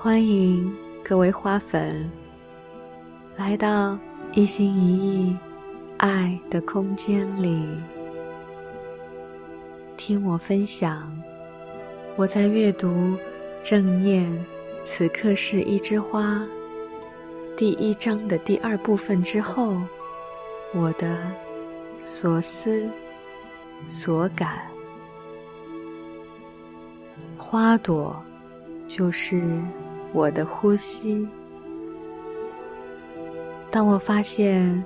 欢迎各位花粉来到一心一意爱的空间里，听我分享我在阅读《正念此刻是一枝花》第一章的第二部分之后，我的所思所感。花朵就是我的呼吸。当我发现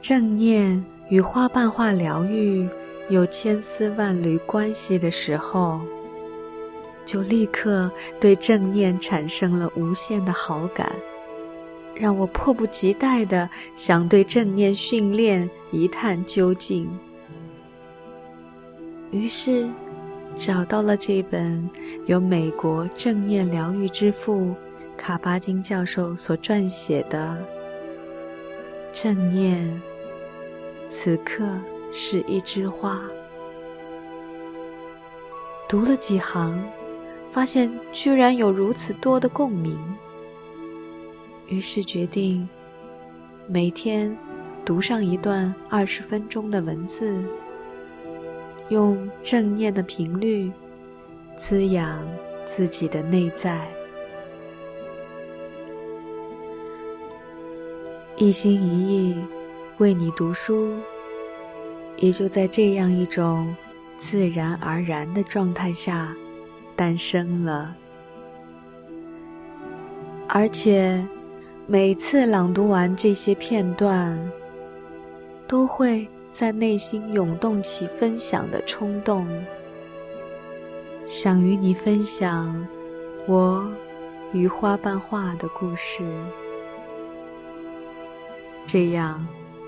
正念与花瓣化疗愈有千丝万缕关系的时候，就立刻对正念产生了无限的好感，让我迫不及待的想对正念训练一探究竟。于是。找到了这本由美国正念疗愈之父卡巴金教授所撰写的《正念》，此刻是一枝花。读了几行，发现居然有如此多的共鸣，于是决定每天读上一段二十分钟的文字。用正念的频率滋养自己的内在，一心一意为你读书，也就在这样一种自然而然的状态下诞生了。而且每次朗读完这些片段，都会。在内心涌动起分享的冲动，想与你分享我与花瓣画的故事。这样，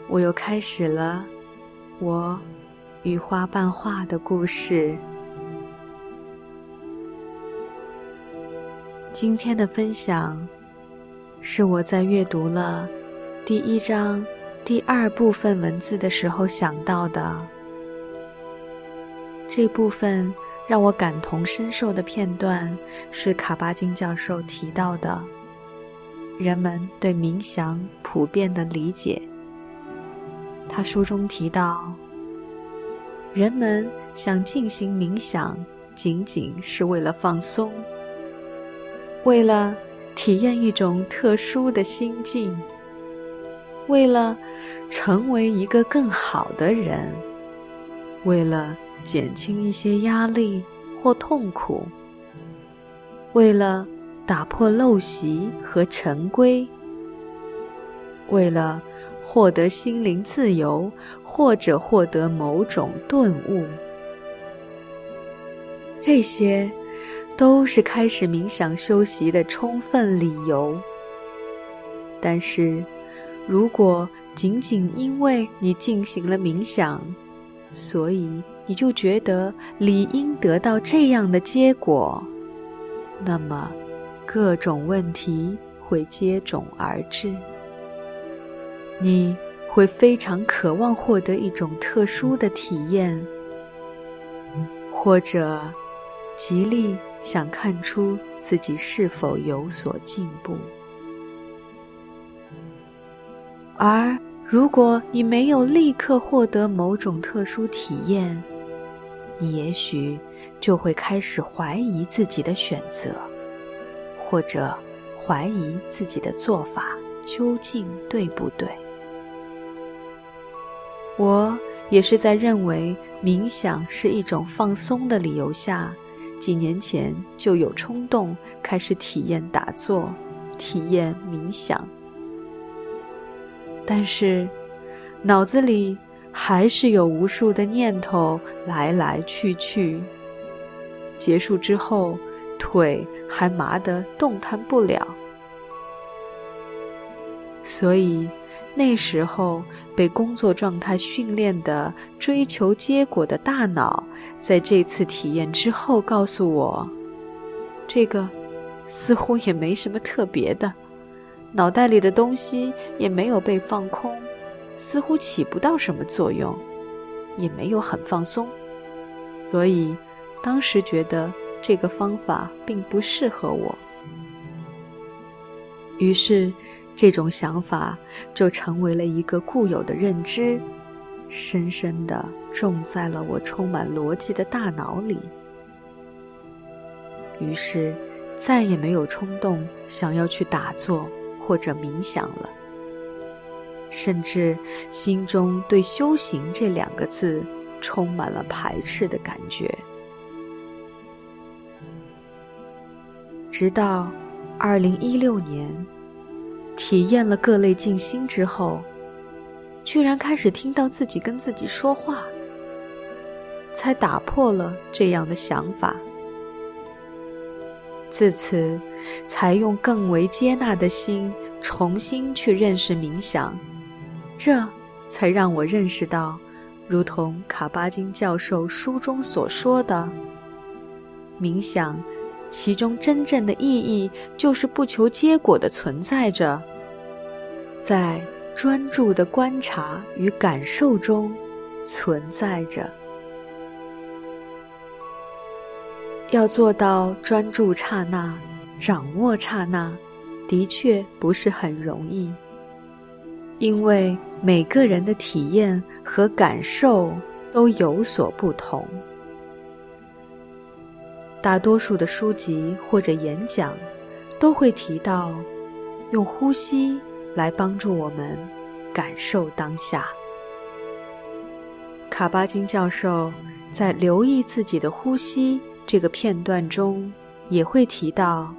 我又开始了我与花瓣画的故事。今天的分享是我在阅读了第一章。第二部分文字的时候想到的，这部分让我感同身受的片段是卡巴金教授提到的，人们对冥想普遍的理解。他书中提到，人们想进行冥想，仅仅是为了放松，为了体验一种特殊的心境。为了成为一个更好的人，为了减轻一些压力或痛苦，为了打破陋习和陈规，为了获得心灵自由或者获得某种顿悟，这些都是开始冥想修习的充分理由。但是。如果仅仅因为你进行了冥想，所以你就觉得理应得到这样的结果，那么各种问题会接踵而至。你会非常渴望获得一种特殊的体验，或者极力想看出自己是否有所进步。而如果你没有立刻获得某种特殊体验，你也许就会开始怀疑自己的选择，或者怀疑自己的做法究竟对不对。我也是在认为冥想是一种放松的理由下，几年前就有冲动开始体验打坐，体验冥想。但是，脑子里还是有无数的念头来来去去。结束之后，腿还麻得动弹不了。所以，那时候被工作状态训练的追求结果的大脑，在这次体验之后告诉我：这个似乎也没什么特别的。脑袋里的东西也没有被放空，似乎起不到什么作用，也没有很放松，所以当时觉得这个方法并不适合我。于是，这种想法就成为了一个固有的认知，深深地种在了我充满逻辑的大脑里。于是，再也没有冲动想要去打坐或者冥想了，甚至心中对“修行”这两个字充满了排斥的感觉。直到二零一六年，体验了各类静心之后，居然开始听到自己跟自己说话，才打破了这样的想法。自此，才用更为接纳的心重新去认识冥想，这才让我认识到，如同卡巴金教授书中所说的，冥想。其中真正的意义就是不求结果的存在着，在专注的观察与感受中存在着。要做到专注刹那、掌握刹那，的确不是很容易，因为每个人的体验和感受都有所不同。大多数的书籍或者演讲，都会提到用呼吸来帮助我们感受当下。卡巴金教授在留意自己的呼吸这个片段中，也会提到，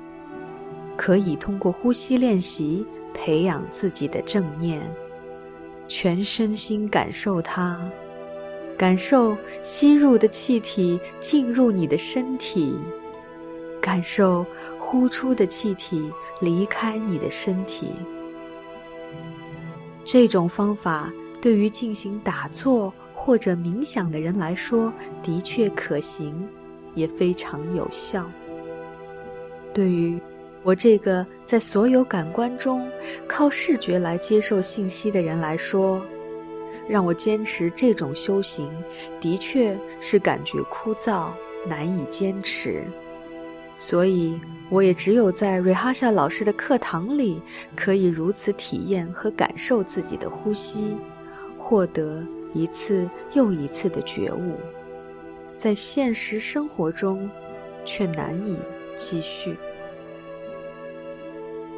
可以通过呼吸练习培养自己的正念，全身心感受它。感受吸入的气体进入你的身体，感受呼出的气体离开你的身体。这种方法对于进行打坐或者冥想的人来说的确可行，也非常有效。对于我这个在所有感官中靠视觉来接受信息的人来说，让我坚持这种修行，的确是感觉枯燥，难以坚持。所以，我也只有在瑞哈夏老师的课堂里，可以如此体验和感受自己的呼吸，获得一次又一次的觉悟。在现实生活中，却难以继续。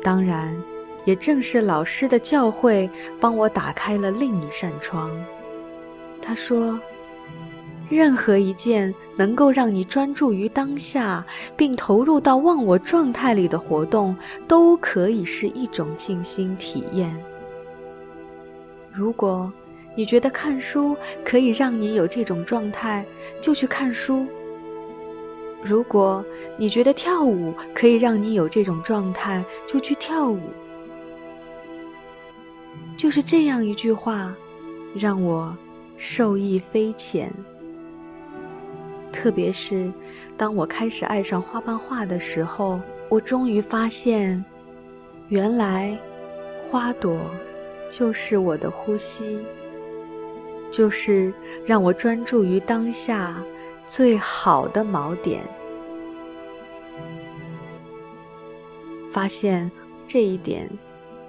当然。也正是老师的教诲，帮我打开了另一扇窗。他说：“任何一件能够让你专注于当下，并投入到忘我状态里的活动，都可以是一种静心体验。如果你觉得看书可以让你有这种状态，就去看书；如果你觉得跳舞可以让你有这种状态，就去跳舞。”就是这样一句话，让我受益匪浅。特别是当我开始爱上花瓣画的时候，我终于发现，原来花朵就是我的呼吸，就是让我专注于当下最好的锚点。发现这一点。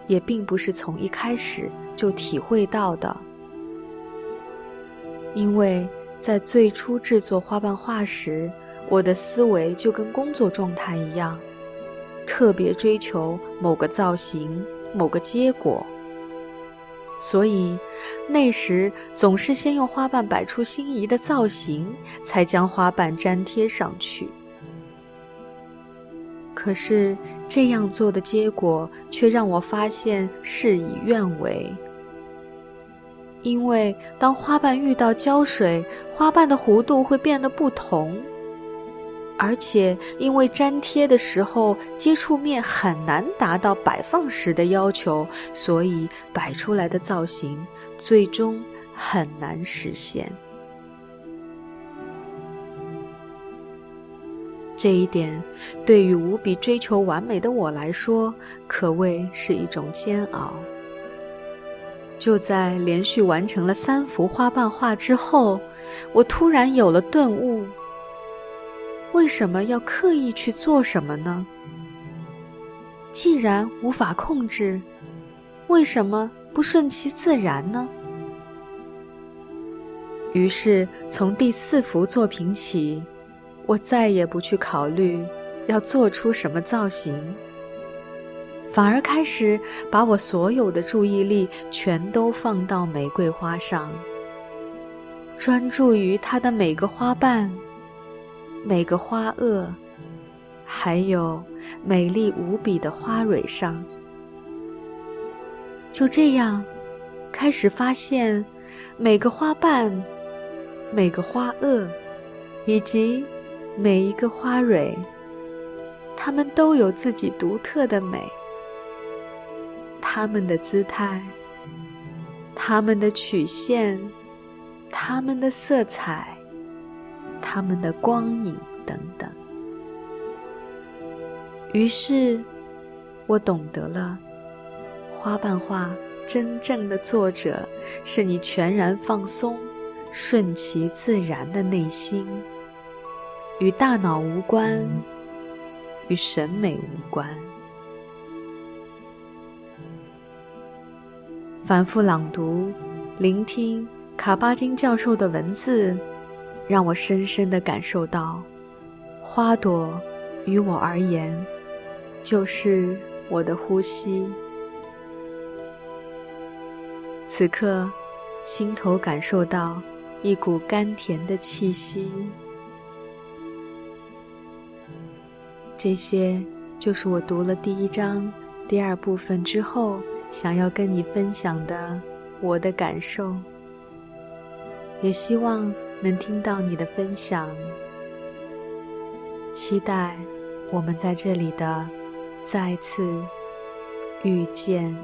也并不是从一开始就体会到的，因为在最初制作花瓣画时，我的思维就跟工作状态一样，特别追求某个造型、某个结果，所以那时总是先用花瓣摆出心仪的造型，才将花瓣粘贴上去。可是。这样做的结果，却让我发现事与愿违。因为当花瓣遇到胶水，花瓣的弧度会变得不同，而且因为粘贴的时候接触面很难达到摆放时的要求，所以摆出来的造型最终很难实现。这一点，对于无比追求完美的我来说，可谓是一种煎熬。就在连续完成了三幅花瓣画之后，我突然有了顿悟：为什么要刻意去做什么呢？既然无法控制，为什么不顺其自然呢？于是，从第四幅作品起，我再也不去考虑要做出什么造型，反而开始把我所有的注意力全都放到玫瑰花上，专注于它的每个花瓣、每个花萼，还有美丽无比的花蕊上。就这样，开始发现每个花瓣。每个花萼，以及每一个花蕊，它们都有自己独特的美。它们的姿态，它们的曲线，它们的色彩，他们的光影等等。于是，我懂得了，花瓣画真正的作者是你全然放松。顺其自然的内心，与大脑无关，与审美无关。反复朗读、聆听卡巴金教授的文字，让我深深的感受到，花朵于我而言，就是我的呼吸。此刻，心头感受到。一股甘甜的气息，这些就是我读了第一章第二部分之后想要跟你分享的我的感受，也希望能听到你的分享，期待我们在这里的再次遇见。